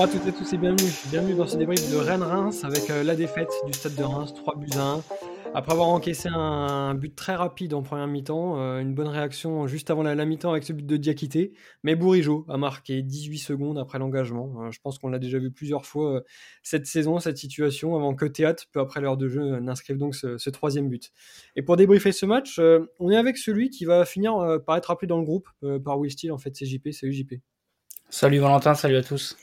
Bonjour à toutes et tous et bienvenue. Bienvenue dans ce débrief de Rennes-Reims avec euh, la défaite du stade de Reims, 3 buts à 1. Après avoir encaissé un but très rapide en première mi-temps, euh, une bonne réaction juste avant la, mi-temps avec ce but de Diakité, mais Bourigeau a marqué 18 secondes après l'engagement. Euh, je pense qu'on l'a déjà vu plusieurs fois cette saison, cette situation, avant que Théâtre, peu après l'heure de jeu, n'inscrive donc ce, troisième but. Et pour débriefer ce match, on est avec celui qui va finir par être appelé dans le groupe par Will Steele, en fait, c'est JP, salut JP. Salut Valentin, salut à tous.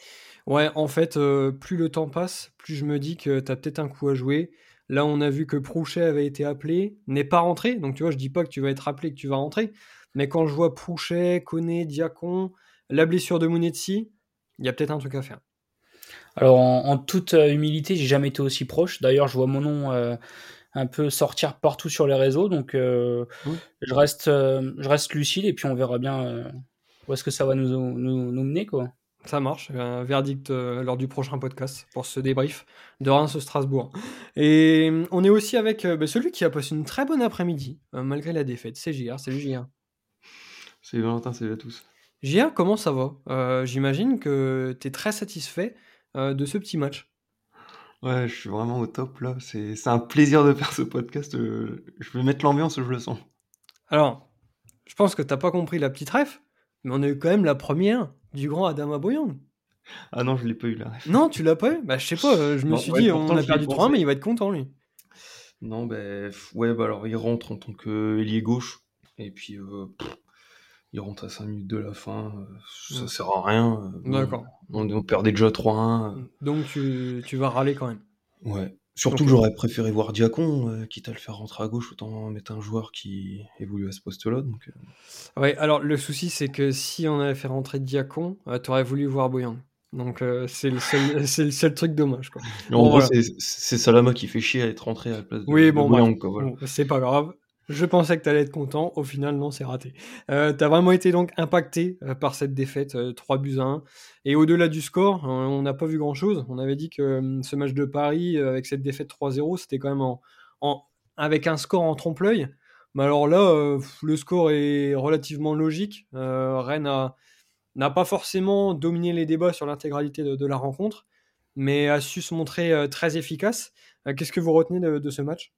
Ouais, en fait, euh, plus le temps passe, plus je me dis que t'as peut-être un coup à jouer. Là, on a vu que Prouchet avait été appelé, n'est pas rentré. Donc, tu vois, je dis pas que tu vas être appelé, que tu vas rentrer. Mais quand je vois Prouchet, Koné, Diacon, la blessure de Mounetsi, il y a peut-être un truc à faire. Alors en, en toute euh, humilité, j'ai jamais été aussi proche. D'ailleurs, je vois mon nom euh, un peu sortir partout sur les réseaux, donc euh, je reste, je reste lucide et puis on verra bien où est-ce que ça va nous, nous, nous mener quoi. Ça marche. Un verdict euh, lors du prochain podcast pour ce débrief de Reims-Strasbourg. Et euh, on est aussi avec euh, bah, celui qui a passé une très bonne après-midi, euh, malgré la défaite. C'est JR. Salut JR. Salut Valentin, salut à tous. JR, comment ça va? J'imagine que tu es très satisfait de ce petit match. Ouais, je suis vraiment au top là. C'est un plaisir de faire ce podcast. Je vais mettre l'ambiance, je le sens. Alors, je pense que t'as pas compris la petite ref, mais on a eu quand même la première du grand Adama Boyang. Ah non, je l'ai pas eu là. Non, tu l'as pas eu? Bah, je sais pas, euh, je me Non, suis ouais, dit, pourtant, on a perdu pensé. 3 mais il va être content, lui. Non, ben f- ouais, bah alors il rentre en tant que ailier gauche et puis euh, pff, il rentre à 5 minutes de la fin. euh, Ça Ouais. sert à rien. euh, D'accord. On, on perdait déjà 3-1. euh, Donc, tu, tu vas râler quand même. Ouais. Surtout que j'aurais préféré voir Diacon, euh, quitte à le faire rentrer à gauche, autant mettre un joueur qui évolue à ce poste-là. Donc, euh, Ouais, alors le souci, c'est que si on avait fait rentrer Diacon, euh, t'aurais voulu voir Boyang. Donc, euh, c'est le, seul- c'est le seul truc dommage, quoi. en voilà. c'est Salama qui fait chier à être rentré à la place de, Oui, de bon, voilà. Bon, c'est pas grave. Je pensais que tu allais être content. Au final, non, c'est raté. Euh, tu as vraiment été donc impacté euh, par cette défaite, euh, 3 buts à 1. Et au-delà du score, euh, on n'a pas vu grand-chose. On avait dit que euh, ce match de Paris, euh, avec cette défaite 3-0, c'était quand même avec un score en trompe-l'œil. Mais alors là, euh, le score est relativement logique. Euh, Rennes n'a pas forcément dominé les débats sur l'intégralité de, la rencontre, mais a su se montrer euh, très efficace. Euh, Qu'est-ce que vous retenez de ce match?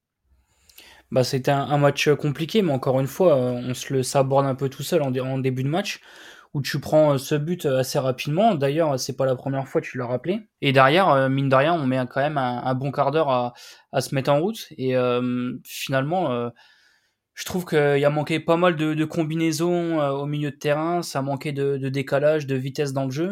Bah c'était un, match compliqué, mais encore une fois, euh, on se le saborde un peu tout seul en, dé- en début de match où tu prends euh, ce but euh, assez rapidement. D'ailleurs, c'est pas la première fois, tu l'as rappelé. Et derrière, euh, mine de rien, on met quand même un, bon quart d'heure à, se mettre en route. Et euh, finalement, euh, je trouve qu'il y a manqué pas mal de, combinaisons euh, au milieu de terrain. Ça manquait de, de décalage, de vitesse dans le jeu.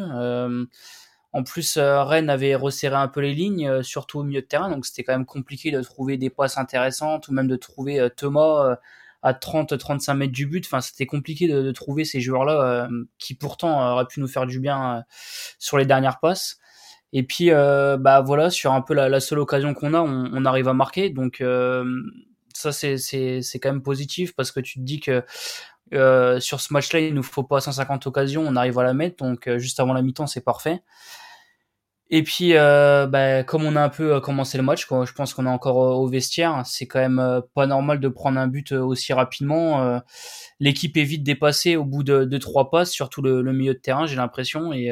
En plus, euh, Rennes avait resserré un peu les lignes, euh, surtout au milieu de terrain, donc c'était quand même compliqué de trouver des passes intéressantes ou même de trouver euh, Thomas à 30-35 mètres du but. Enfin, c'était compliqué de, trouver ces joueurs-là qui pourtant auraient pu nous faire du bien sur les dernières passes. Et puis, bah voilà, sur un peu la, seule occasion qu'on a, on, on arrive à marquer. Donc ça, c'est quand même positif parce que tu te dis que euh, sur ce match-là, il nous faut pas 150 occasions, on arrive à la mettre. Donc euh, juste avant la mi-temps, c'est parfait. Et puis, euh, bah, comme on a un peu commencé le match, quoi, je pense qu'on est encore au vestiaire. C'est quand même pas normal de prendre un but aussi rapidement. L'équipe est vite dépassée au bout de, trois passes, surtout le, le milieu de terrain, j'ai l'impression. Et,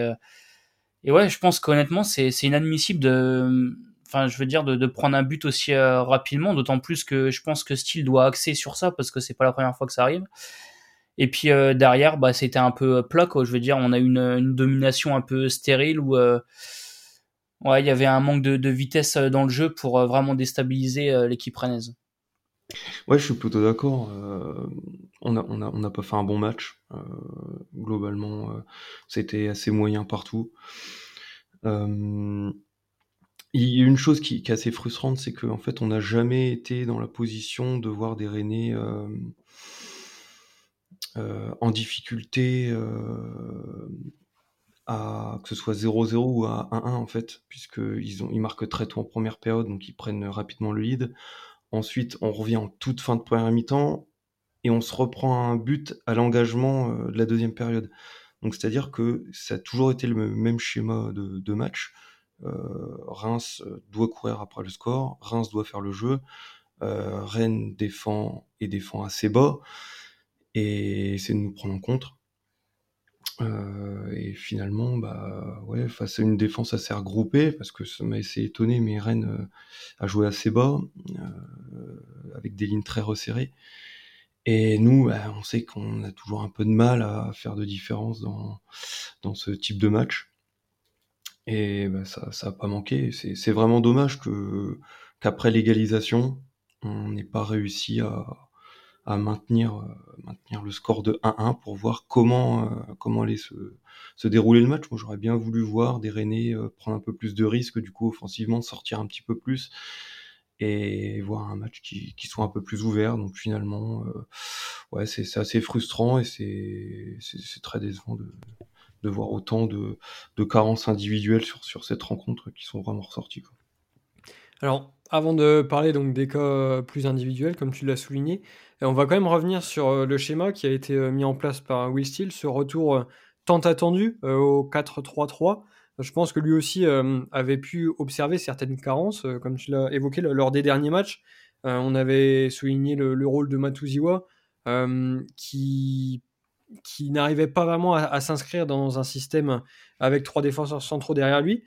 et ouais, je pense qu'honnêtement, c'est inadmissible de, enfin, je veux dire, de, de prendre un but aussi rapidement. D'autant plus que je pense que Steele doit axer sur ça parce que c'est pas la première fois que ça arrive. Et puis euh, derrière, bah, c'était un peu plat, quoi. Je veux dire, on a une, une domination un peu stérile où euh, ouais, il y avait un manque de, vitesse euh, dans le jeu pour euh, vraiment déstabiliser euh, l'équipe rennaise. Ouais, je suis plutôt d'accord. euh, on a, on a, on n'a pas fait un bon match. euh, globalement, euh, c'était assez moyen partout. Euh, il y a une chose qui, qui est assez frustrante, c'est qu'en fait, on n'a jamais été dans la position de voir des Rennais euh, euh, en difficulté, euh, à, que ce soit 0-0 ou à 1-1 en fait, puisqu'ils ils marquent très tôt en première période, donc ils prennent rapidement le lead. Ensuite, on revient en toute fin de première mi-temps et on se reprend un but à l'engagement euh, de la deuxième période. Donc, c'est-à-dire que ça a toujours été le même schéma de, match. Euh, Reims euh, doit courir après le score, Reims doit faire le jeu, euh, Rennes défend et défend assez bas et c'est de nous prendre en compte. Euh, et finalement, bah ouais, face à une défense assez regroupée, parce que ça m'a assez étonné, mais Rennes euh, a joué assez bas, euh, avec des lignes très resserrées. Et nous, bah, on sait qu'on a toujours un peu de mal à faire de différence dans, dans ce type de match. Et bah, ça n'a pas manqué. C'est vraiment dommage qu'après l'égalisation, on n'ait pas réussi à, à maintenir, euh, maintenir le score de 1-1 pour voir comment, euh, comment allait se, se dérouler le match. Moi, j'aurais bien voulu voir des Rennais euh, prendre un peu plus de risques, du coup, offensivement, sortir un petit peu plus et voir un match qui, qui soit un peu plus ouvert. Donc finalement, ouais, c'est assez frustrant et c'est très décevant de, de voir autant de, de carences individuelles sur, sur cette rencontre qui sont vraiment ressorties. Quoi. Alors, avant de parler donc des cas plus individuels, comme tu l'as souligné, on va quand même revenir sur euh, le schéma qui a été euh, mis en place par Will Steele, ce retour euh, tant attendu au 4-3-3. Je pense que lui aussi avait pu observer certaines carences, comme tu l'as évoqué lors des derniers matchs. on avait souligné le, rôle de Matuziwa, qui, qui n'arrivait pas vraiment à, s'inscrire dans un système avec trois défenseurs centraux derrière lui.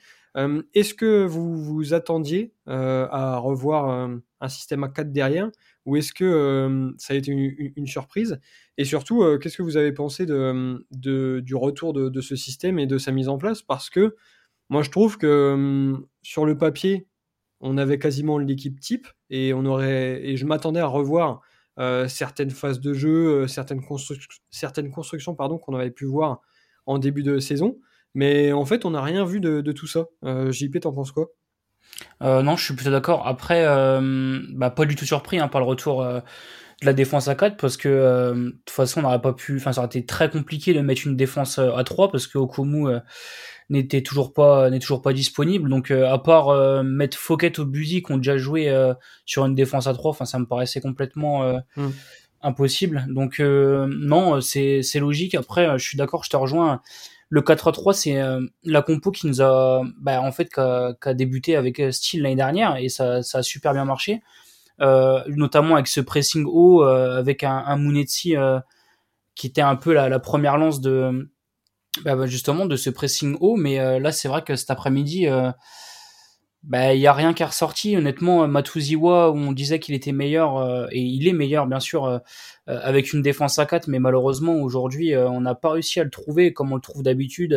Est-ce que vous vous attendiez à revoir un système à 4 derrière ou est-ce que euh, ça a été une, surprise? Et surtout, euh, qu'est-ce que vous avez pensé du retour de, ce système et de sa mise en place? Parce que moi, je trouve que euh, sur le papier, on avait quasiment l'équipe type et on aurait et je m'attendais à revoir certaines phases de jeu, certaines, certaines constructions qu'on avait pu voir en début de saison. Mais en fait, on n'a rien vu de, tout ça. JP, t'en penses quoi? Euh, non, je suis plutôt d'accord. Après, euh, bah, pas du tout surpris hein, par le retour euh, de la défense à 4 parce que de toute façon, on n'aurait pas pu. Enfin, ça aurait été très compliqué de mettre une défense à 3 parce que Okumu n'était toujours pas n'est toujours pas disponible. Donc, à part mettre Fouquet au Buzy qui ont déjà joué sur une défense à 3, enfin, ça me paraissait complètement mm. impossible. Donc, non, c'est c'est logique. Après, je suis d'accord, je te rejoins le 4-3, c'est euh, la compo qui nous a, bah, en fait, qui débuté avec euh, Steel l'année dernière et ça, ça, a super bien marché, euh, notamment avec ce pressing haut, euh, avec un, un Munetsi qui était un peu la, la première lance de, bah, bah justement, de ce pressing haut. Mais là, c'est vrai que cet après-midi, bah il y a rien qui est ressorti. Honnêtement Matuziwa où on disait qu'il était meilleur euh, et il est meilleur bien sûr euh, euh, avec une défense à 4 mais malheureusement aujourd'hui on n'a pas réussi à le trouver comme on le trouve d'habitude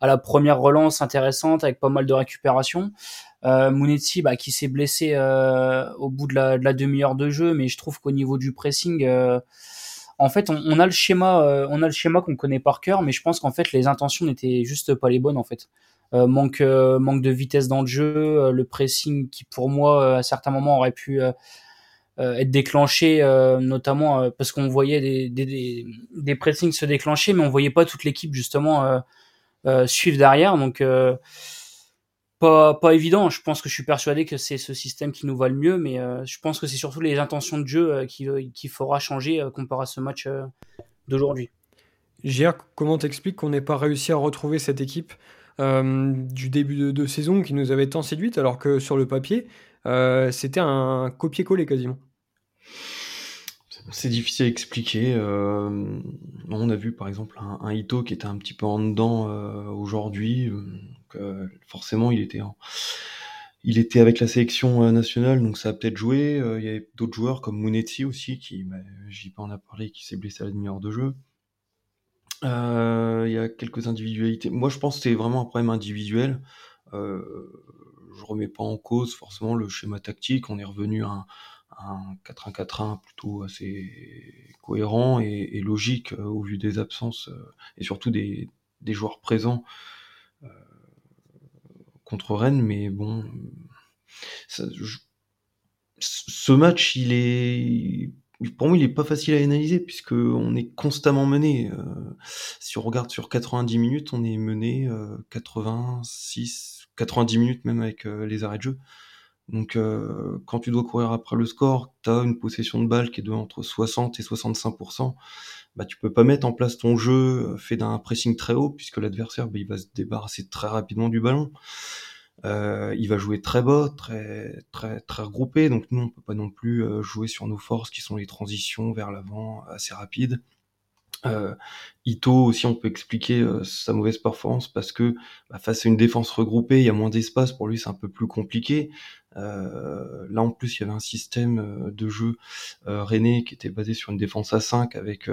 à la première relance intéressante avec pas mal de récupération euh, Munetsi bah, qui s'est blessé au bout de la, de la demi-heure de jeu mais je trouve qu'au niveau du pressing en fait on, on, a le schéma on a le schéma qu'on connaît par cœur mais je pense qu'en fait les intentions n'étaient juste pas les bonnes en fait. euh, manque euh, manque de vitesse dans le jeu, euh, le pressing qui pour moi à certains moments aurait pu être déclenché, notamment parce qu'on voyait des, des, pressings se déclencher, mais on voyait pas toute l'équipe justement suivre derrière. Donc pas, pas évident. Je pense que je suis persuadé que c'est ce système qui nous va le mieux, mais je pense que c'est surtout les intentions de jeu qui, qui fera changer comparé à ce match d'aujourd'hui. Gérard, comment t'expliques qu'on n'ait pas réussi à retrouver cette équipe euh, du début de, saison qui nous avait tant séduite, alors que sur le papier, euh, c'était un copier-coller quasiment. C'est difficile à expliquer. Euh, on a vu par exemple un, Ito qui était un petit peu en dedans aujourd'hui. forcément, il était il était avec la sélection nationale, donc ça a peut-être joué. il y avait d'autres joueurs comme Munetsi aussi, qui, bah, j'y pas en a parlé, qui s'est blessé à la demi-heure de jeu. Euh, il y a quelques individualités. Moi, je pense que c'est vraiment un problème individuel. Euh, je remets pas en cause forcément le schéma tactique. On est revenu à un, 4-1-4-1 plutôt assez cohérent et, logique euh, au vu des absences et surtout des, joueurs présents contre Rennes. Mais bon, ce match, il est pour moi, il est pas facile à analyser puisque on est constamment mené. Euh, si on regarde sur 90 minutes, on est mené 86, euh, 90 minutes même avec euh, les arrêts de jeu. Donc, quand tu dois courir après le score, tu as une possession de balle qui est de entre 60 et 65% bah, tu peux pas mettre en place ton jeu fait d'un pressing très haut puisque l'adversaire bah, il va se débarrasser très rapidement du ballon. Euh, il va jouer très bas, très très très regroupé, donc nous on peut pas non plus euh, jouer sur nos forces qui sont les transitions vers l'avant assez rapides. Euh, Ito aussi, on peut expliquer euh, sa mauvaise performance parce que bah, face à une défense regroupée, il y a moins d'espace. Pour lui, c'est un peu plus compliqué. Euh, là, en plus, il y avait un système euh, de jeu René qui était basé sur une défense à 5 avec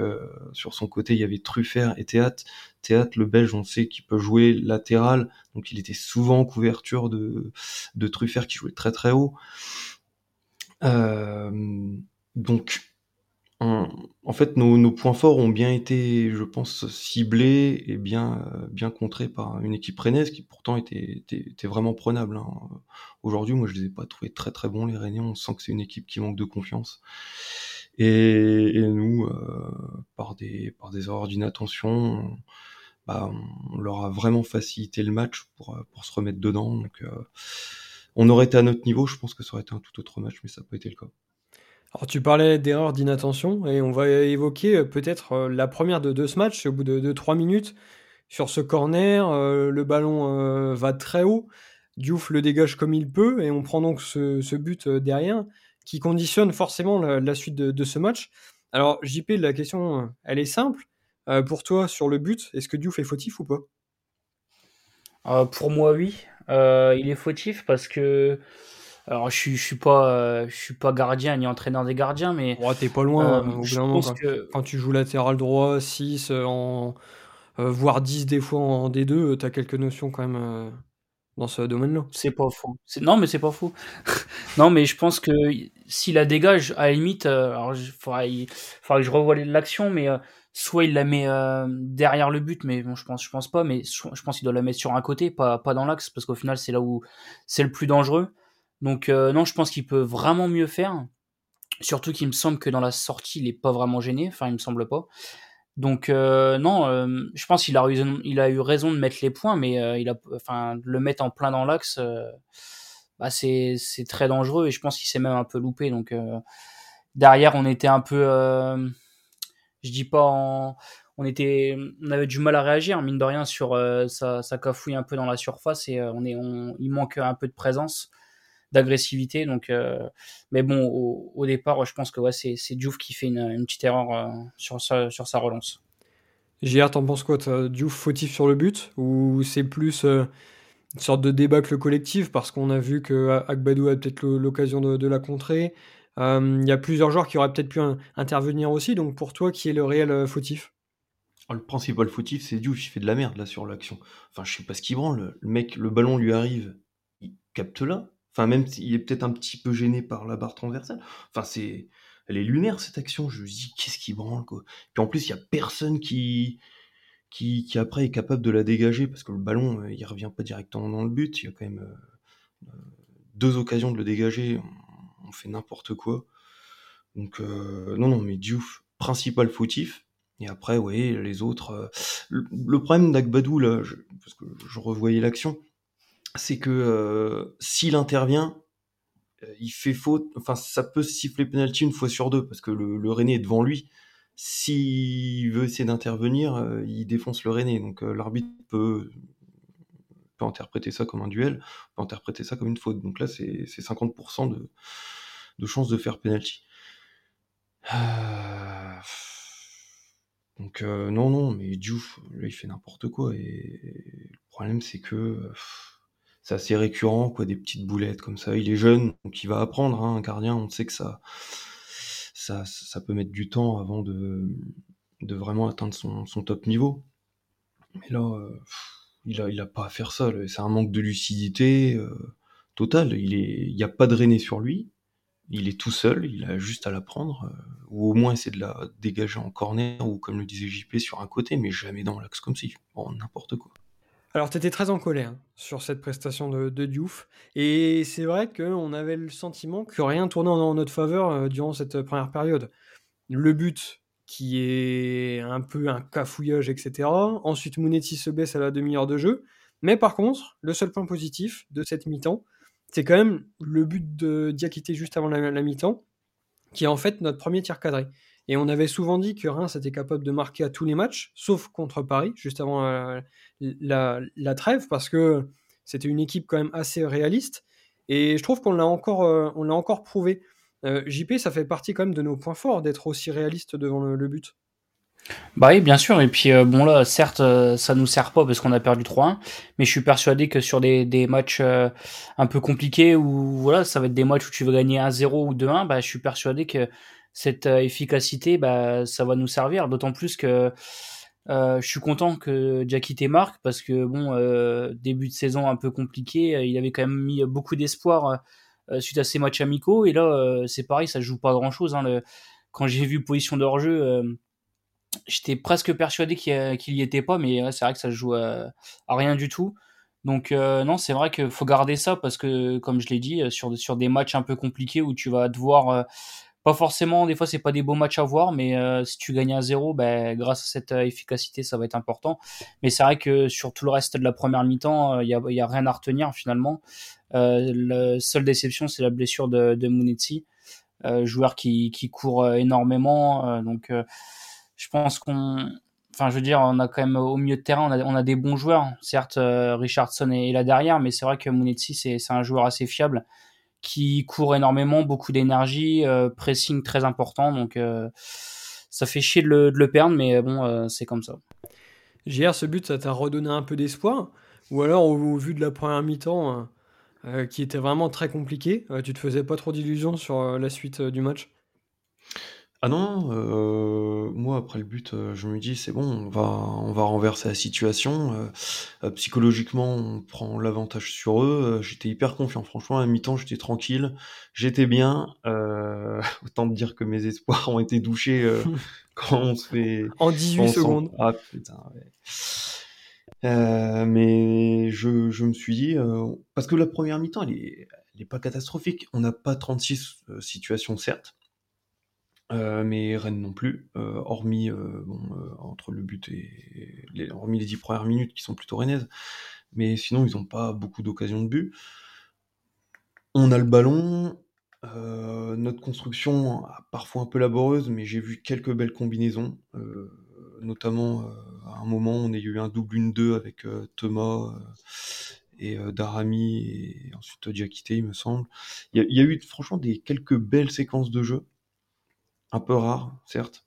sur son côté, il y avait Truffert et Théâtre. Théâtre, le Belge, on sait qu'il peut jouer latéral, donc il était souvent en couverture de, de Truffert qui jouait très très haut. donc en fait, nos, points forts ont bien été, je pense, ciblés et bien, euh, bien contrés par une équipe rennaise qui pourtant était, vraiment prenable. Hein. Aujourd'hui, moi, je les ai pas trouvés très très bons les Rennais. On sent que c'est une équipe qui manque de confiance. Et, nous, euh, par des par des erreurs d'inattention, bah, on leur a vraiment facilité le match pour pour se remettre dedans. Donc, euh, on aurait été à notre niveau, je pense que ça aurait été un tout autre match, mais ça n'a pas été le cas. Alors tu parlais d'erreur d'inattention et on va évoquer euh, peut-être euh, la première de, ce match au bout de, trois minutes. Sur ce corner, euh, le ballon va très haut, Diouf le dégage comme il peut et on prend donc ce, but derrière qui conditionne forcément la, suite de, ce match. Alors JP, la question elle est simple. pour toi sur le but, est-ce que Diouf est fautif ou pas? Pour moi oui, il est fautif parce que alors je suis je suis pas euh, je suis pas gardien ni entraîneur des gardiens mais oh, t'es pas loin euh, au bout quand, que... quand, tu joues latéral droit 6 euh, en voire 10 des fois en D2 t'as quelques notions quand même dans ce domaine-là. C'est pas faux. Non mais c'est pas faux. non mais je pense que s'il la dégage à la limite alors il faudrait, que je revoie l'action mais soit il la met derrière le but mais bon je pense je pense pas mais je pense qu'il doit la mettre sur un côté pas pas dans l'axe parce qu'au final c'est là où c'est le plus dangereux. Donc euh, non, je pense qu'il peut vraiment mieux faire. Surtout qu'il me semble que dans la sortie, il est pas vraiment gêné. Enfin, il me semble pas. Donc euh, non, euh, je pense qu'il a, eu, il a eu raison de mettre les points, mais il a, enfin, le mettre en plein dans l'axe, bah, c'est, très dangereux et je pense qu'il s'est même un peu loupé. Donc derrière, on était un peu, je dis pas en, on était, on avait du mal à réagir, mine de rien, sur ça, ça cafouille un peu dans la surface et on est, on, il manque un peu de présence d'agressivité. Donc, euh, mais bon, au, départ, je pense que ouais, c'est, c'est Diouf qui fait une, petite erreur euh, sur, sa, sur sa relance. JR, t'en penses quoi Diouf fautif sur le but? Ou c'est plus euh, une sorte de débâcle collectif? Parce qu'on a vu que Agbadou a peut-être l'occasion de, la contrer Il y a plusieurs joueurs qui auraient peut-être pu intervenir aussi. Donc pour toi, qui est le réel fautif? Le principal fautif, c'est Diouf, il fait de la merde là sur l'action. Enfin, je sais pas ce qu'il branle. Le mec, le ballon lui arrive, il capte là. Enfin, même s'il est peut-être un petit peu gêné par la barre transversale. Enfin, c'est, elle est lunaire cette action. Je me dis, qu'est-ce qui branle, quoi. Puis en plus, il y a personne qui, qui, qui après est capable de la dégager parce que le ballon, euh, il revient pas directement dans le but. Il y a quand même euh, euh, deux occasions de le dégager. On, fait n'importe quoi. Donc, non, non, mais Diouf, principal fautif. Et après, oui, les autres. le, problème d'Agbadou, là, parce que je revoyais l'action, c'est que euh, s'il intervient, euh, il fait faute. Enfin, ça peut siffler penalty une fois sur deux parce que le, René est devant lui. S'il veut essayer d'intervenir, euh, il défonce le René. Donc l'arbitre peut, peut interpréter ça comme un duel, peut interpréter ça comme une faute. Donc là, c'est 50% de, de chance de faire penalty. Donc non, non, mais Diouf, là, il fait n'importe quoi. Et le problème, c'est que c'est assez récurrent, quoi, des petites boulettes comme ça. Il est jeune, donc il va apprendre, hein, un gardien, on sait que ça, ça, ça peut mettre du temps avant de, vraiment atteindre son, son top niveau. Mais là, euh, il a, il a pas à faire ça. C'est un manque de lucidité euh, total. Il est, il a pas de René sur lui. Il est tout seul. Il a juste à la prendre, euh, ou au moins essayer de la dégager en corner ou comme le disait JP sur un côté, mais jamais dans l'axe comme si, bon, n'importe quoi. Alors, tu étais très en colère sur cette prestation de, Diouf. Et c'est vrai qu'on avait le sentiment que rien tournait en, notre faveur euh, durant cette première période. Le but qui est un peu un cafouillage, etc. Ensuite, Mounetti se baisse à la demi-heure de jeu. Mais par contre, le seul point positif de cette mi-temps, c'est quand même le but de Diakité juste avant la, la mi-temps, qui est en fait notre premier tir cadré. Et on avait souvent dit que Reims était capable de marquer à tous les matchs, sauf contre Paris, juste avant euh, la, trêve, parce que c'était une équipe quand même assez réaliste. Et je trouve qu'on l'a encore, euh, encore prouvé. Euh, JP, ça fait partie quand même de nos points forts d'être aussi réaliste devant le, but. Bah oui, bien sûr. Et puis bon là, certes, ça nous sert pas parce qu'on a perdu 3-1, mais je suis persuadé que sur des, matchs un peu compliqués où voilà, ça va être des matchs où tu veux gagner 1-0 ou 2-1, bah je suis persuadé que cette efficacité, bah ça va nous servir. D'autant plus que je suis content que Jackie marque parce que bon, début de saison un peu compliqué, il avait quand même mis beaucoup d'espoir suite à ces matchs amicaux et là c'est pareil, ça joue pas grand chose. Hein. Quand j'ai vu position de hors-jeu j'étais presque persuadé qu'il y était pas, mais c'est vrai que ça joue à, rien du tout. Donc euh, non, c'est vrai qu'il faut garder ça parce que, comme je l'ai dit, sur, sur des matchs un peu compliqués où tu vas devoir, euh, pas forcément, des fois c'est pas des beaux matchs à voir, mais euh, si tu gagnes à zéro, ben, grâce à cette efficacité, ça va être important. Mais c'est vrai que sur tout le reste de la première mi-temps, il y a, y, a, rien à retenir finalement. la seule déception, c'est la blessure de, de joueur qui, court énormément, donc je pense qu'on, enfin, je veux dire, on a quand même au milieu de terrain, on a, a des bons joueurs. Certes, euh, Richardson est, là derrière, mais c'est vrai que Munetsi, c'est, c'est un joueur assez fiable qui court énormément, beaucoup d'énergie, euh, pressing très important. Donc, euh, ça fait chier de le, perdre, mais bon, c'est comme ça. JR, ce but, ça t'a redonné un peu d'espoir? Ou alors, au, vu de la première mi-temps, qui était vraiment très compliquée, tu te faisais pas trop d'illusions sur la suite du match? Ah non, euh, moi après le but, euh, je me dis: «C'est bon, on va on va renverser la situation», euh, psychologiquement, on prend l'avantage sur eux, j'étais hyper confiant. Franchement, à mi-temps, j'étais tranquille, j'étais bien, autant te dire que mes espoirs ont été douchés, quand on se fait En 18 secondes. ah putain, ouais. mais je je me suis dit, parce que la première mi-temps, elle est elle est pas catastrophique. On n'a pas 36, situations certes. Euh, mais Rennes non plus, euh, hormis euh, bon, entre le but et les, hormis les dix premières minutes qui sont plutôt rennaises, mais sinon ils n'ont pas beaucoup d'occasions de but. On a le ballon, notre construction parfois un peu laboreuse, mais j'ai vu quelques belles combinaisons, notamment à un moment on a eu un double 1-2 avec Thomas et Darami et ensuite Diakité il me semble. Il y, a eu franchement des quelques belles séquences de jeu un peu rare, certes.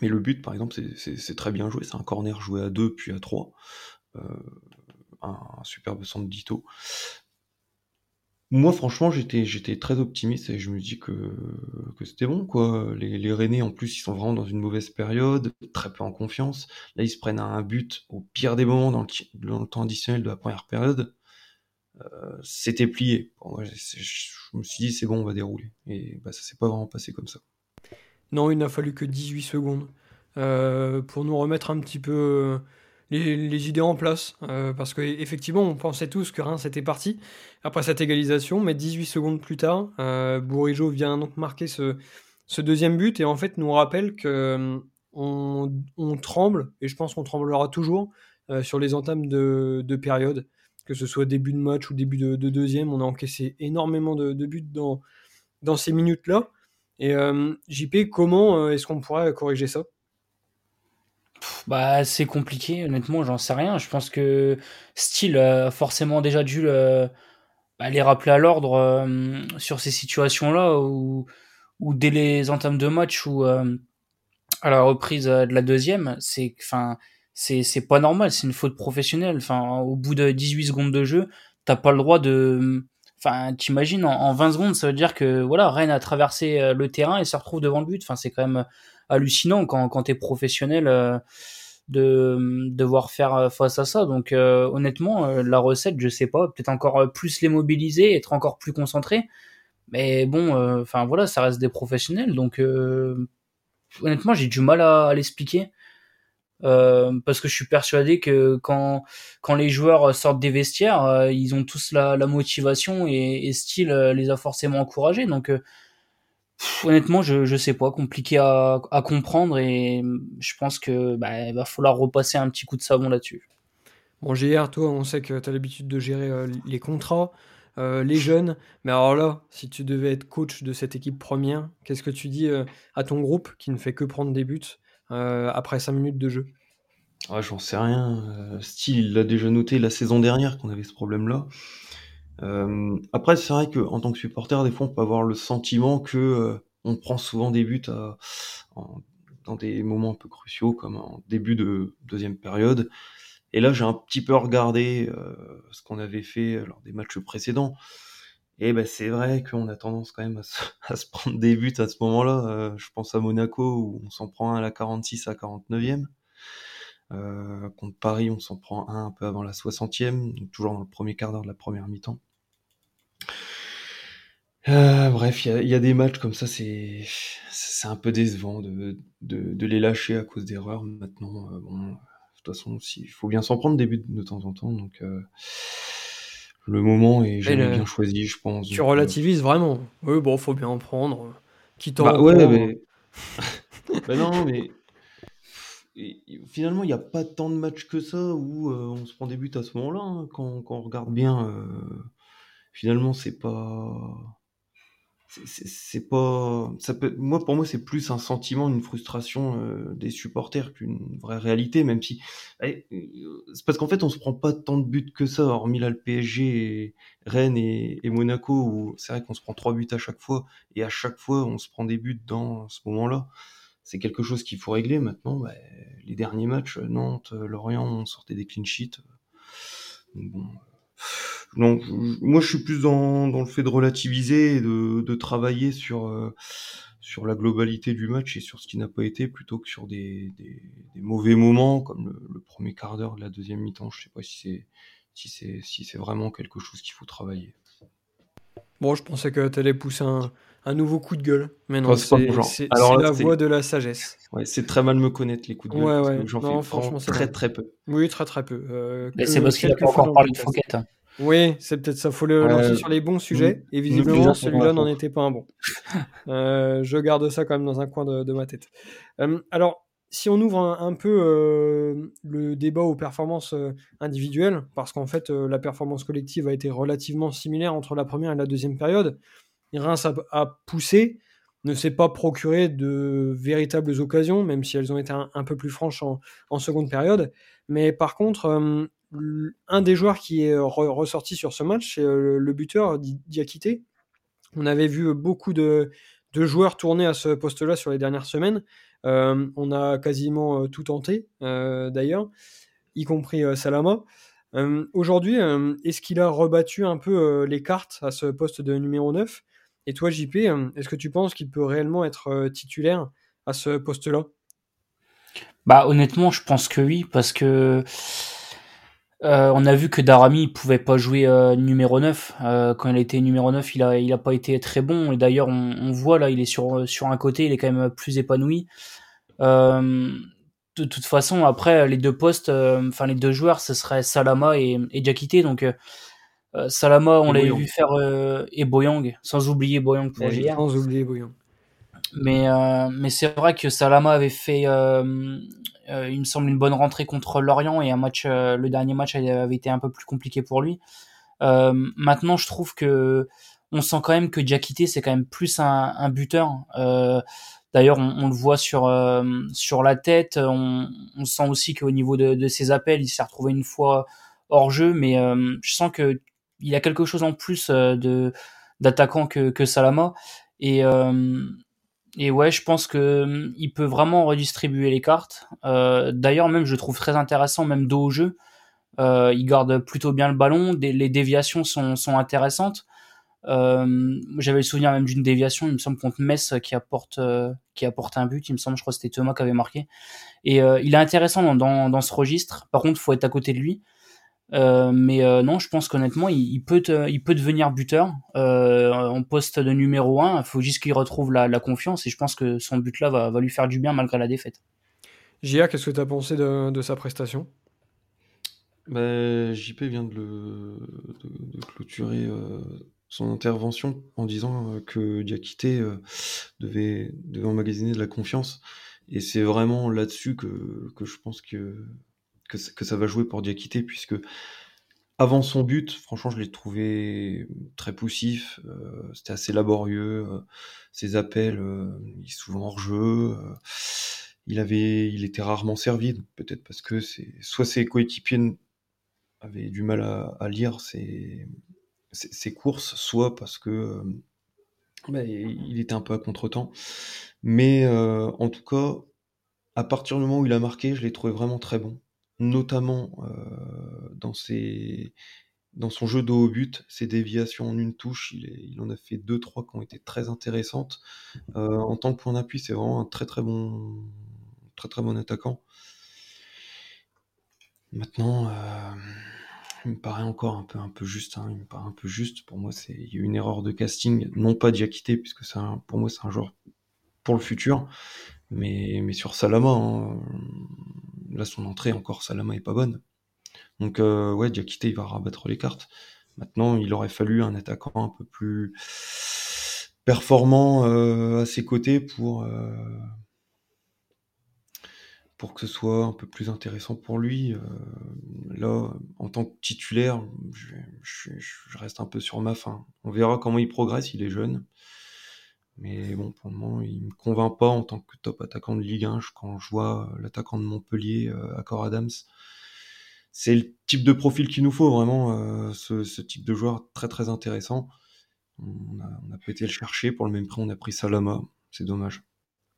Mais le but, par exemple, c'est très bien joué. C'est un corner joué à 2 puis à 3. Euh, un, superbe centre d'Ito. Moi, franchement, j'étais très optimiste et je me dis que, c'était bon, quoi. Les, les Rennais, en plus, ils sont vraiment dans une mauvaise période, très peu en confiance. Là, ils se prennent un but au pire des moments dans le, temps additionnel de la première période. Euh, c'était plié. je, me suis dit, c'est bon, on va dérouler. Et bah, ça s'est pas vraiment passé comme ça. Non, il n'a fallu que 18 secondes euh, pour nous remettre un petit peu euh, les, idées en place. Euh, parce qu'effectivement, on pensait tous que Reims était parti après cette égalisation, mais 18 secondes plus tard, Bourigeau vient donc marquer ce, deuxième but et en fait nous rappelle que on, tremble, et je pense qu'on tremblera toujours, sur les entames de, période, que ce soit début de match ou début de, deuxième. On a encaissé énormément de, buts dans, dans ces minutes-là. Et euh, JP, comment euh, est-ce qu'on pourrait corriger ça? Bah, c'est compliqué, honnêtement, j'en sais rien. Je pense que Steele a forcément déjà dû bah, les rappeler à l'ordre euh, sur ces situations-là ou dès les entames de match ou à la reprise de la deuxième, c'est enfin c'est pas normal, c'est une faute professionnelle. Enfin, au bout de 18 secondes de jeu, t'as pas le droit de Enfin, t'imagines, en, en 20 secondes, ça veut dire que voilà, Rennes a traversé euh, le terrain et se retrouve devant le but. Enfin, c'est quand même euh, hallucinant quand, quand t'es professionnel euh, de devoir faire face à ça. Donc, honnêtement, la recette, je sais pas, peut-être encore plus les mobiliser, être encore plus concentré. Mais bon, enfin voilà, ça reste des professionnels. Donc, honnêtement, j'ai du mal à l'expliquer. Euh, parce que je suis persuadé que quand quand les joueurs sortent des vestiaires, euh, ils ont tous la, motivation et, et Style euh, les a forcément encouragés. Donc honnêtement, je je sais pas, compliqué à, comprendre et je pense que bah, va falloir repasser un petit coup de savon là-dessus. Bon, GR, toi, on sait que tu as l'habitude de gérer les contrats, les jeunes. Mais alors là, si tu devais être coach de cette équipe première, qu'est-ce que tu dis à ton groupe qui ne fait que prendre des buts? Après 5 minutes de jeu ah, J'en sais rien. Euh, Style, il l'a déjà noté la saison dernière qu'on avait ce problème-là. Euh, après, c'est vrai qu'en tant que supporter, des fois, on peut avoir le sentiment que on prend souvent des buts dans des moments un peu cruciaux, comme en début de deuxième période. Et là, j'ai un petit peu regardé euh, ce qu'on avait fait lors des matchs précédents. Et ben, c'est vrai qu'on a tendance quand même à se, prendre des buts à ce moment-là. Euh, je pense à Monaco où on s'en prend un à la 46 à 49e. Euh, contre Paris, on s'en prend un un peu avant la 60e, donc toujours dans le premier quart d'heure de la première mi-temps. Euh, bref, il y, a, des matchs comme ça, c'est un peu décevant de, de, les lâcher à cause d'erreurs. Maintenant, bon, de toute façon, il faut bien s'en prendre des buts de temps en temps, donc le moment est jamais le... bien choisi, je pense. Tu donc, relativises euh... vraiment. Oui, bon, faut bien en prendre. Qui t'en bah, ouais, mais... bah non, mais et, finalement, il n'y a pas tant de matchs que ça où euh, on se prend des buts à ce moment-là. Hein, quand, quand, on regarde bien, euh, finalement, c'est pas. C'est pas. Ça peut, moi, pour moi, c'est plus un sentiment, une frustration euh, des supporters qu'une vraie réalité, même si. Eh, c'est parce qu'en fait, on se prend pas tant de buts que ça, hormis là le PSG, Rennes et, Monaco, où c'est vrai qu'on se prend trois buts à chaque fois, et à chaque fois, on se prend des buts dans ce moment-là c'est quelque chose qu'il faut régler maintenant. Bah, les derniers matchs, Nantes, Lorient, on sortait des clean sheets. Bon, non, moi je suis plus dans, dans le fait de relativiser et de, de travailler sur, euh, sur la globalité du match et sur ce qui n'a pas été plutôt que sur des, des, mauvais moments comme le, le premier quart d'heure de la deuxième mi-temps. Je sais pas si c'est si c'est si c'est vraiment quelque chose qu'il faut travailler. Bon, je pensais que tu allais pousser un, un nouveau coup de gueule. Mais non, c'est la voie de la sagesse. Ouais, c'est très mal me connaître les coups de gueule. Ouais, ouais. J'en fais franchement très très peu. Oui, très très peu. Euh, c'est parce qu'il a pas encore parlé de Fouquet. Hein. Oui, c'est peut-être ça. Faut le lancer sur les bons sujets. Et visiblement, celui-là n'en était pas un bon. euh, je garde ça quand même dans un coin de, de ma tête. Euh, alors, si on ouvre un, un peu euh, le débat aux performances euh, individuelles, parce qu'en fait, euh, la performance collective a été relativement similaire entre la première et la deuxième période, Reims a, poussé, ne s'est pas procuré de véritables occasions, même si elles ont été un, peu plus franches en, seconde période. Mais par contre, euh, un des joueurs qui est re ressorti sur ce match, c'est euh, le buteur Diakité. On avait vu beaucoup de, joueurs tourner à ce poste-là sur les dernières semaines. Euh, on a quasiment tout tenté, d'ailleurs, y compris Salama. Aujourd'hui, est-ce qu'il a rebattu un peu les cartes à ce poste de numéro 9 Et toi, JP, est-ce que tu penses qu'il peut réellement être titulaire à ce poste-là? Bah honnêtement, je pense que oui, parce que on a vu que Darami pouvait pas jouer numéro 9. quand il a été numéro 9, il a, il a pas été très bon. Et d'ailleurs, on, voit là, il est sur, sur un côté, il est quand même plus épanoui. Euh, de toute façon, après, les deux postes, euh, enfin, les deux joueurs, ce serait Salama et, et. Donc, euh, Salama, on l'avait vu faire, euh, et Boyang, sans oublier Boyang pour ouais, Sans oublier Boyang. Mais, mais c'est vrai que Salama avait fait, il me semble, une bonne rentrée contre Lorient et un match, le dernier match avait été un peu plus compliqué pour lui. maintenant, je trouve que on sent quand même que Diakité, c'est quand même plus un, un buteur. D'ailleurs, on, on, le voit sur euh, sur la tête. On, on sent aussi qu'au niveau de, de, ses appels, il s'est retrouvé une fois hors jeu, mais euh, je sens que il a quelque chose en plus euh, d'attaquant que, que Salama. Et euh, ouais, je pense que il peut vraiment redistribuer les cartes. D'ailleurs, même je trouve très intéressant, même dos au jeu. il garde plutôt bien le ballon. Les déviations sont, intéressantes. Euh, J'avais le souvenir même d'une déviation, il me semble contre Metz qui apporte euh, un but. Il me semble, je crois que c'était Thomas qui avait marqué. Et euh, il est intéressant dans, ce registre. Par contre, faut être à côté de lui. Euh, mais euh, non, je pense qu'honnêtement, il, il, peut te, il peut devenir buteur en poste de numéro 1. Il faut juste qu'il retrouve la, la, confiance et je pense que son but là va, va lui faire du bien malgré la défaite. Gia, qu'est-ce que tu as pensé de, de sa prestation? Bah, JP vient de, le, de, de clôturer euh, son intervention en disant euh, que Diakité euh, devait, devait emmagasiner de la confiance. Et c'est vraiment là-dessus que, que je pense que, que, ça va jouer pour Diakité, puisque avant son but, franchement, je l'ai trouvé très poussif, euh, c'était assez laborieux, euh, ses appels, euh, il est souvent hors jeu, il avait, il était rarement servi, peut-être parce que soit ses coéquipiers avaient du mal à, lire ses, ses courses, soit parce que bah, il était un peu à contretemps. Mais en tout cas, à partir du moment où il a marqué, je l'ai trouvé vraiment très bon, notamment dans ses dans son jeu de haut but, ses déviations en une touche, il, en a fait deux, trois qui ont été très intéressantes. en tant que point d'appui, c'est vraiment un très très bon, très très bon attaquant. Maintenant, il me paraît encore un peu, un peu juste. Hein, il me paraît un peu juste. Pour moi, c'est il y a une erreur de casting, non pas Diakité, puisque c'est pour moi c'est un joueur pour le futur, mais, mais sur Salama, hein, là son entrée encore Salama est pas bonne. Donc euh, ouais, Diakité il va rabattre les cartes. Maintenant, il aurait fallu un attaquant un peu plus performant euh, à ses côtés pour euh, pour que ce soit un peu plus intéressant pour lui. Là, en tant que titulaire, je, reste un peu sur ma fin. On verra comment il progresse, il est jeune. Mais bon, pour le moment, il me convainc pas en tant que top attaquant de Ligue 1 quand je vois l'attaquant de Montpellier, euh, Accor Adams. C'est le type de profil qu'il nous faut, vraiment, euh, ce, type de joueur très très intéressant. On a, on été le chercher, pour le même prix on a pris Salama, c'est dommage.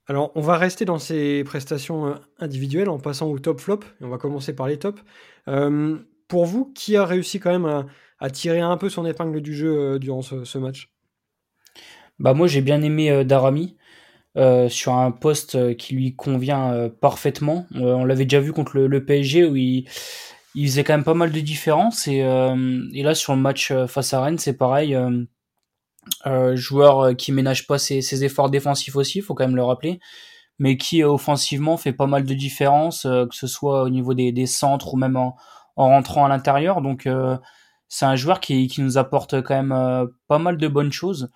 Alors, on va rester dans ces prestations euh, individuelles en passant au top flop. Et on va commencer par les tops. Euh, pour vous, qui a réussi quand même à, tirer un peu son épingle du jeu euh, durant ce, match? Bah moi, j'ai bien aimé Darami. sur un poste qui lui convient parfaitement. on l'avait déjà vu contre le, PSG où il, faisait quand même pas mal de différences. Et, et là, sur le match face à Rennes, c'est pareil. Euh, joueur euh, qui ménage pas ses, efforts défensifs aussi, faut quand même le rappeler, mais qui euh, offensivement fait pas mal de différences, que ce soit au niveau des, centres ou même en, rentrant à l'intérieur. Donc c'est un joueur qui, nous apporte quand même pas mal de bonnes choses.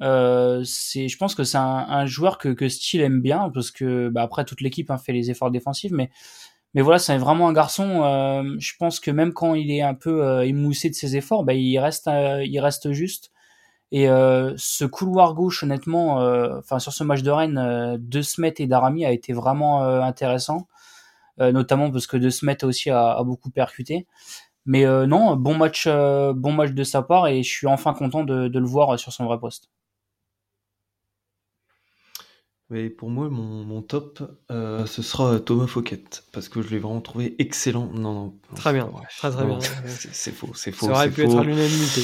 C'est, je pense que c'est un, joueur que, que Steele aime bien parce que bah, après toute l'équipe hein, fait les efforts défensifs, mais mais voilà, c'est vraiment un garçon. je pense que même quand il est un peu émoussé de ses efforts, bah, il reste il reste juste. Et euh, ce couloir gauche, honnêtement, euh, enfin sur ce match de Rennes, euh, De Smet et Darami a été vraiment intéressant, notamment parce que De Smet aussi a, beaucoup percuté. Mais non, bon match, bon match de sa part et je suis enfin content de, le voir sur son vrai poste. Mais pour moi, mon, top, ce sera Thomas Fouquet, parce que je l'ai vraiment trouvé excellent. Non, non. Très bien, très très bien. C'est faux, c'est faux. Ça aurait pu être à l'unanimité.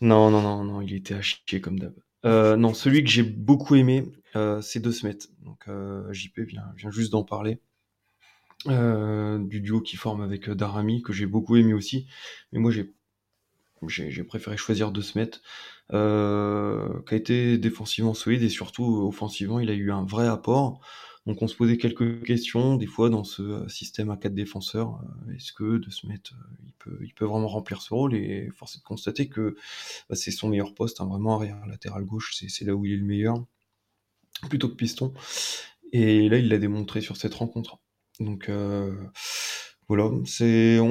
Non, non, non, non, il était à chier comme d'hab. Euh, non, celui que j'ai beaucoup aimé, euh, c'est De Smet. Donc euh, JP vient, vient juste d'en parler. Euh, du duo qui forme avec euh, Darami, que j'ai beaucoup aimé aussi. Mais moi, j'ai j'ai préféré choisir De Smet, euh, qui a été défensivement solide et surtout offensivement, il a eu un vrai apport. Donc on se posait quelques questions, des fois dans ce euh, système à quatre défenseurs, euh, est-ce que de se mettre, euh, il peut, il peut vraiment remplir ce rôle? Et force est de constater que bah, c'est son meilleur poste, hein, vraiment arrière latéral gauche, c'est là où il est le meilleur, plutôt que piston. Et là il l'a démontré sur cette rencontre. Donc on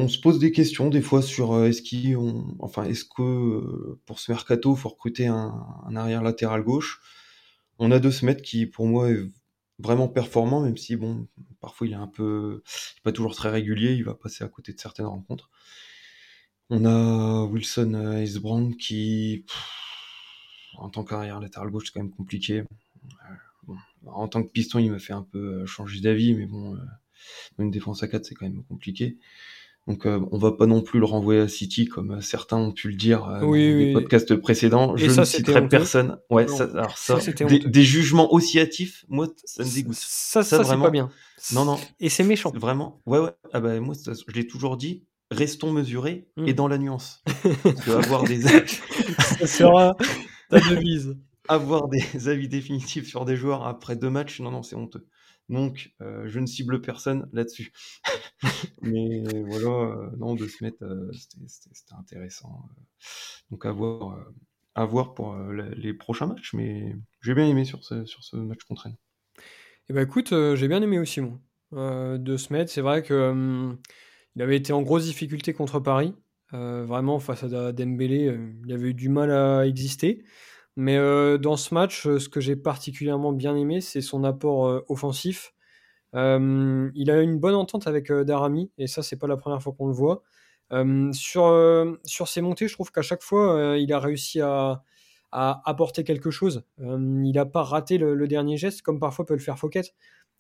se pose des questions des fois sur est-ce qu'il, enfin est-ce que pour ce mercato faut recruter un, arrière latéral gauche? On a deux Smet qui pour moi est vraiment performant, même si bon, parfois il est un peu, pas toujours très régulier, il va passer à côté de certaines rencontres. On a Wilson Icebrand qui, en tant qu'arrière latéral gauche, c'est quand même compliqué. Euh, en tant que piston, il m'a fait un peu euh, changer d'avis, mais bon, euh, une défense à 4, c'est quand même compliqué. Donc euh, on va pas non plus le renvoyer à City comme euh, certains ont pu le dire euh, dans les podcasts précédents. je ne citerai personne. Ouais, ça, alors ça, des, jugements aussi hâtifs, moi ça me dégoûte. Ça, ça, c'est pas bien. Non, non. Et c'est méchant. Vraiment. Ouais, ouais. Ah bah moi, je l'ai toujours dit. Restons mesurés et hmm. dans la nuance. avoir des. ça sera ta devise. Avoir des avis définitifs sur des joueurs après deux matchs, non, non, c'est honteux. Donc, euh, je ne cible personne là-dessus. Mais voilà, euh, non, de se mettre, euh, c'était intéressant. Donc, à voir, pour les prochains matchs. Mais j'ai bien aimé sur ce, match contre Rennes. Eh ben, écoute, j'ai bien aimé aussi, moi. de se c'est vrai que hum, il avait été en grosse difficulté contre Paris. vraiment, face à Dembélé, il avait eu du mal à exister. Mais euh, dans ce match, euh, ce que j'ai particulièrement bien aimé, c'est son apport euh, offensif. il a une bonne entente avec Darami, et ça, c'est pas la première fois qu'on le voit. sur, sur ses montées, je trouve qu'à chaque fois, il a réussi à, à apporter quelque chose. il n'a pas raté le, dernier geste, comme parfois peut le faire Fouquet.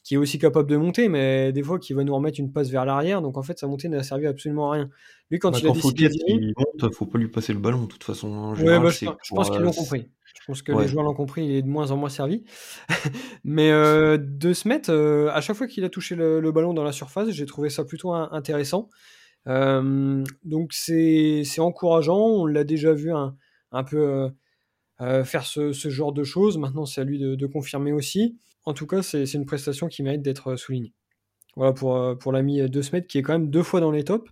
qui est aussi capable de monter, mais des fois qui va nous remettre une passe vers l'arrière. Donc en fait, sa montée n'a servi absolument à rien. Lui, quand bah, il a décidé il monte, faut pas lui passer le ballon de toute façon. Hein. Bah, je, pense qu'ils l'ont compris. Je pense que les joueurs l'ont compris, il est de moins en moins servi. mais euh, de se mettre, euh, à chaque fois qu'il a touché le, ballon dans la surface, j'ai trouvé ça plutôt intéressant. Euh, donc c'est encourageant, on l'a déjà vu un, un peu faire ce, ce, genre de choses. Maintenant, c'est à lui de, de confirmer aussi. En tout cas, c'est une prestation qui mérite d'être soulignée. Voilà pour, pour l'ami De Smet qui est quand même deux fois dans les tops.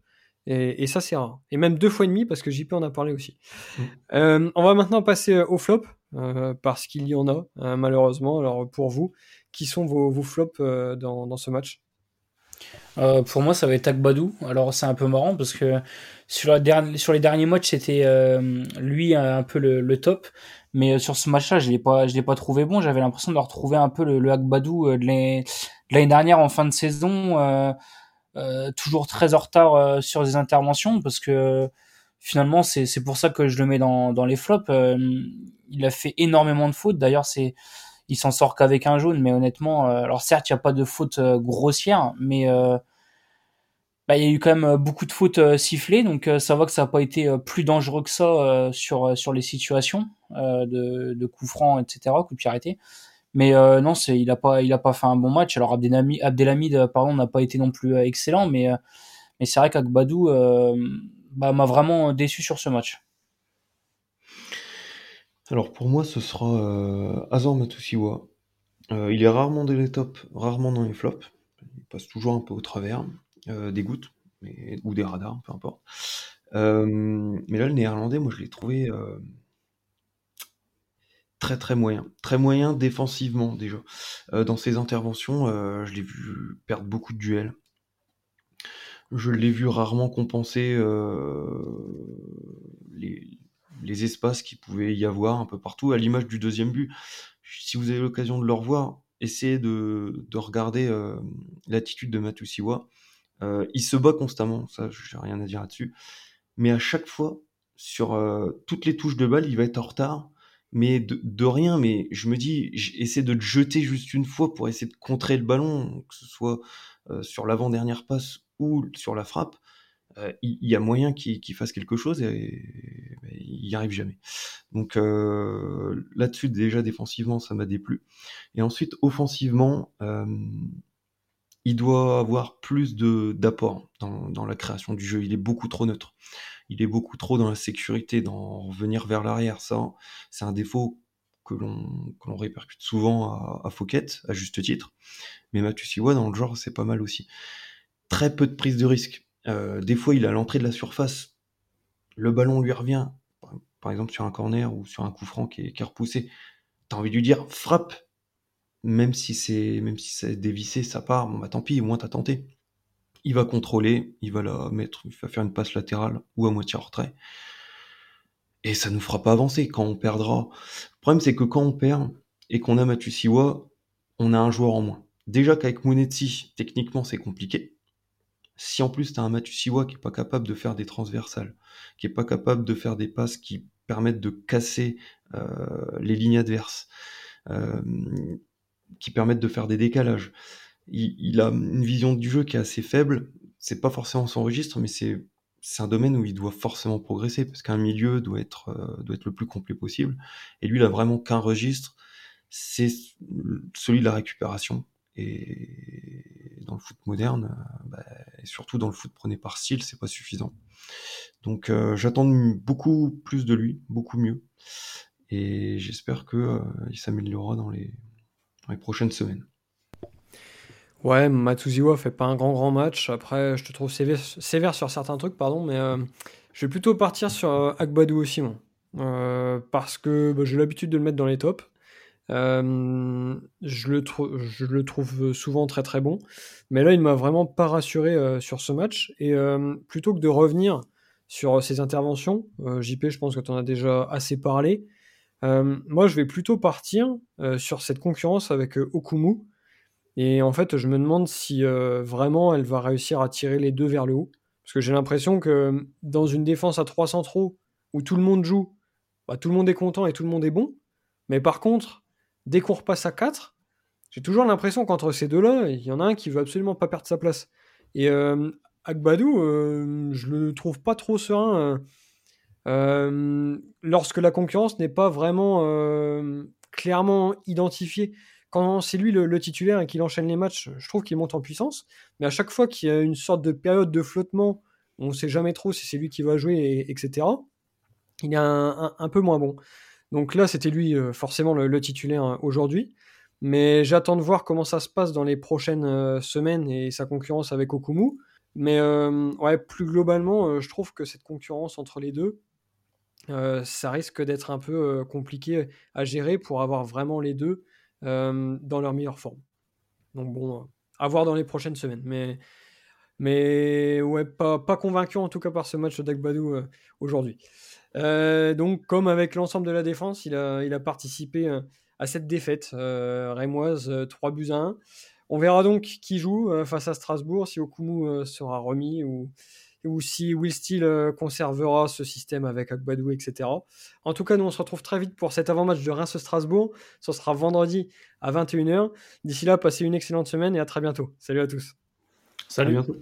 Et, ça, c'est rare. Et même deux fois et demi, parce que JP en a parlé aussi. Mm. Euh, on va maintenant passer euh, au flop, euh, parce qu'il y en a, malheureusement. Alors, pour vous, qui sont vos, vos flops dans, dans, ce match? Pour moi, ça va être Akbadou. Alors, c'est un peu marrant, parce que sur, la sur les derniers matchs, c'était lui un peu le, top. Mais sur ce match-là, je ne l'ai pas trouvé bon. J'avais l'impression de retrouver un peu le, le Akbadou de l'année dernière en fin de saison euh, toujours très en retard euh, sur des interventions parce que finalement c'est c'est pour ça que je le mets dans dans les flops. Euh, il a fait énormément de fautes. D'ailleurs c'est il s'en sort qu'avec un jaune, mais honnêtement, alors certes il n'y a pas de fautes grossières, mais bah, il y a eu quand même beaucoup de fautes sifflées, donc ça va que ça n'a pas été plus dangereux que ça sur sur les situations de, de coups francs, etc., coups de pied. Mais euh, non, c'est il a pas fait un bon match. Alors Abdelhamid, euh, pardon n'a pas été non plus euh, excellent, mais c'est vrai qu'Agbadou bah, m'a vraiment déçu sur ce match. Alors pour moi, ce sera Azor Matusiwa. il est rarement dans les tops, rarement dans les flops. Il passe toujours un peu au travers des gouttes ou des radars, peu importe. mais là, le néerlandais, moi, je l'ai trouvé très très moyen. Très moyen défensivement déjà. Euh, dans ses interventions, euh, je l'ai vu perdre beaucoup de duels. Je l'ai vu rarement compenser euh, les, espaces qu'il pouvait y avoir un peu partout, à l'image du deuxième but. Si vous avez l'occasion de le revoir, essayez de, de regarder l'attitude de Matusiwa. il se bat constamment, ça, j'ai rien à dire là-dessus. Mais à chaque fois, sur toutes les touches de balle, il va être en retard mais de, rien. Mais je me dis, j'essaie de te jeter juste une fois pour essayer de contrer le ballon, que ce soit euh, sur l'avant-dernière passe ou sur la frappe. Euh, il y, a moyen qu'il fasse quelque chose et, il n'y arrive jamais. Donc euh, là-dessus, déjà défensivement, ça m'a déplu. Et ensuite, offensivement, il doit avoir plus d'apport dans, dans la création du jeu. Il est beaucoup trop neutre il est beaucoup trop dans la sécurité, dans revenir vers l'arrière. Ça, c'est un défaut que l'on, répercute souvent à, à Fouquet, à juste titre. Mais Siwa, dans le genre, c'est pas mal aussi. Très peu de prise de risque. Euh, des fois, il est à l'entrée de la surface, le ballon lui revient, par exemple sur un corner ou sur un coup franc qui est, repoussé. T'as envie de lui dire frappe, même si c'est si dévissé, ça part. Bon bah tant pis, au moins t'as tenté il va contrôler, il va la mettre, il va faire une passe latérale ou à moitié retrait. Et ça nous fera pas avancer quand on perdra. Le problème, c'est que quand on perd et qu'on a Matusiwa, on a un joueur en moins. Déjà qu'avec Munetsi, techniquement, c'est compliqué. Si en plus tu as un Matusiwa qui est pas capable de faire des transversales, qui est pas capable de faire des passes qui permettent de casser euh, les lignes adverses, euh, qui permettent de faire des décalages, il, a une vision du jeu qui est assez faible. C'est pas forcément son registre, mais c'est un domaine où il doit forcément progresser parce qu'un milieu doit être euh, doit être le plus complet possible. Et lui, il a vraiment qu'un registre, c'est celui de la récupération. Et dans le foot moderne, euh, bah, et surtout dans le foot prôné par style, c'est pas suffisant. Donc euh, j'attends beaucoup plus de lui, beaucoup mieux. Et j'espère que il s'améliorera dans les, dans les prochaines semaines. Ouais, Matuziwa fait pas un grand grand match. Après, je te trouve sévère, sur certains trucs, pardon, mais euh, je vais plutôt partir sur euh, aussi. Euh, parce que bah, j'ai l'habitude de le mettre dans les tops. je, le je le trouve souvent très très bon. Mais là, il m'a vraiment pas rassuré sur ce match. Et plutôt que de revenir sur ses interventions, JP, je pense que tu en as déjà assez parlé. moi, je vais plutôt partir sur cette concurrence avec Okumu et en fait, je me demande si euh, vraiment elle va réussir à tirer les deux vers le haut. Parce que j'ai l'impression que dans une défense à 3 centraux où tout le monde joue, bah, tout le monde est content et tout le monde est bon. Mais par contre, dès qu'on repasse à 4, j'ai toujours l'impression qu'entre ces deux-là, il y en a un qui veut absolument pas perdre sa place. Et euh, Agbadou, euh, je le trouve pas trop serein euh, lorsque la concurrence n'est pas vraiment clairement identifiée. Quand c'est lui le, titulaire et qu'il enchaîne les matchs, je trouve qu'il monte en puissance. Mais à chaque fois qu'il y a une sorte de période de flottement, on ne sait jamais trop si c'est lui qui va jouer, etc., il est un, peu moins bon. Donc là, c'était lui forcément le titulaire aujourd'hui. Mais j'attends de voir comment ça se passe dans les prochaines euh, semaines et sa concurrence avec Okumu. Mais euh, ouais, plus globalement, euh, je trouve que cette concurrence entre les deux, ça risque d'être un peu compliqué à gérer pour avoir vraiment les deux dans leur meilleure forme. Donc bon, à voir dans les prochaines semaines. Mais, mais ouais, pas, pas convaincu en tout cas par ce match d'Agbadou aujourd'hui. donc comme avec l'ensemble de la défense, il a, il a participé à cette défaite euh, rémoise 3 euh, buts à 1. On verra donc qui joue euh, face à Strasbourg, si Okumu sera remis ou, ou si Will Steele conservera ce système avec Agbadou, etc. En tout cas, nous on se retrouve très vite pour cet avant-match de Reims-Strasbourg. Ce sera vendredi à 21h. D'ici là, passez une excellente semaine et à très bientôt. Salut à tous. Salut. À bientôt.